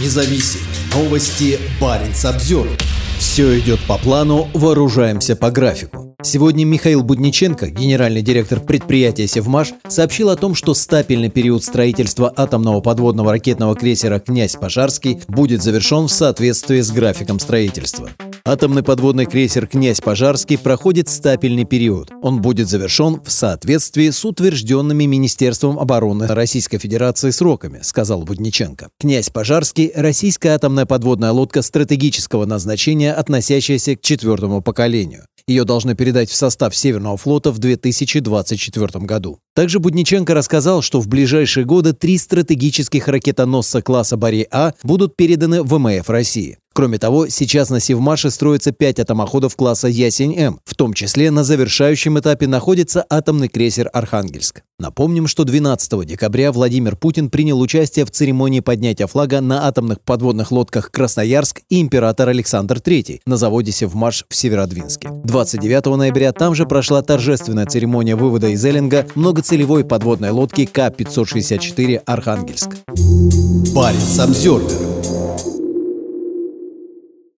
независим. Новости Баренц обзор. Все идет по плану, вооружаемся по графику. Сегодня Михаил Будниченко, генеральный директор предприятия «Севмаш», сообщил о том, что стапельный период строительства атомного подводного ракетного крейсера «Князь Пожарский» будет завершен в соответствии с графиком строительства. Атомный подводный крейсер «Князь Пожарский» проходит стапельный период. Он будет завершен в соответствии с утвержденными Министерством обороны Российской Федерации сроками, сказал Будниченко. «Князь Пожарский» – российская атомная подводная лодка стратегического назначения, относящаяся к четвертому поколению. Ее должны передать в состав Северного флота в 2024 году. Также Будниченко рассказал, что в ближайшие годы три стратегических ракетоносца класса «Борей-А» будут переданы в ВМФ России. Кроме того, сейчас на Севмаше строится пять атомоходов класса «Ясень-М». В том числе на завершающем этапе находится атомный крейсер «Архангельск». Напомним, что 12 декабря Владимир Путин принял участие в церемонии поднятия флага на атомных подводных лодках «Красноярск» и «Император Александр III» на заводе «Севмаш» в Северодвинске. 29 ноября там же прошла торжественная церемония вывода из Эллинга многоцелевой подводной лодки К-564 «Архангельск». Парень Самсервер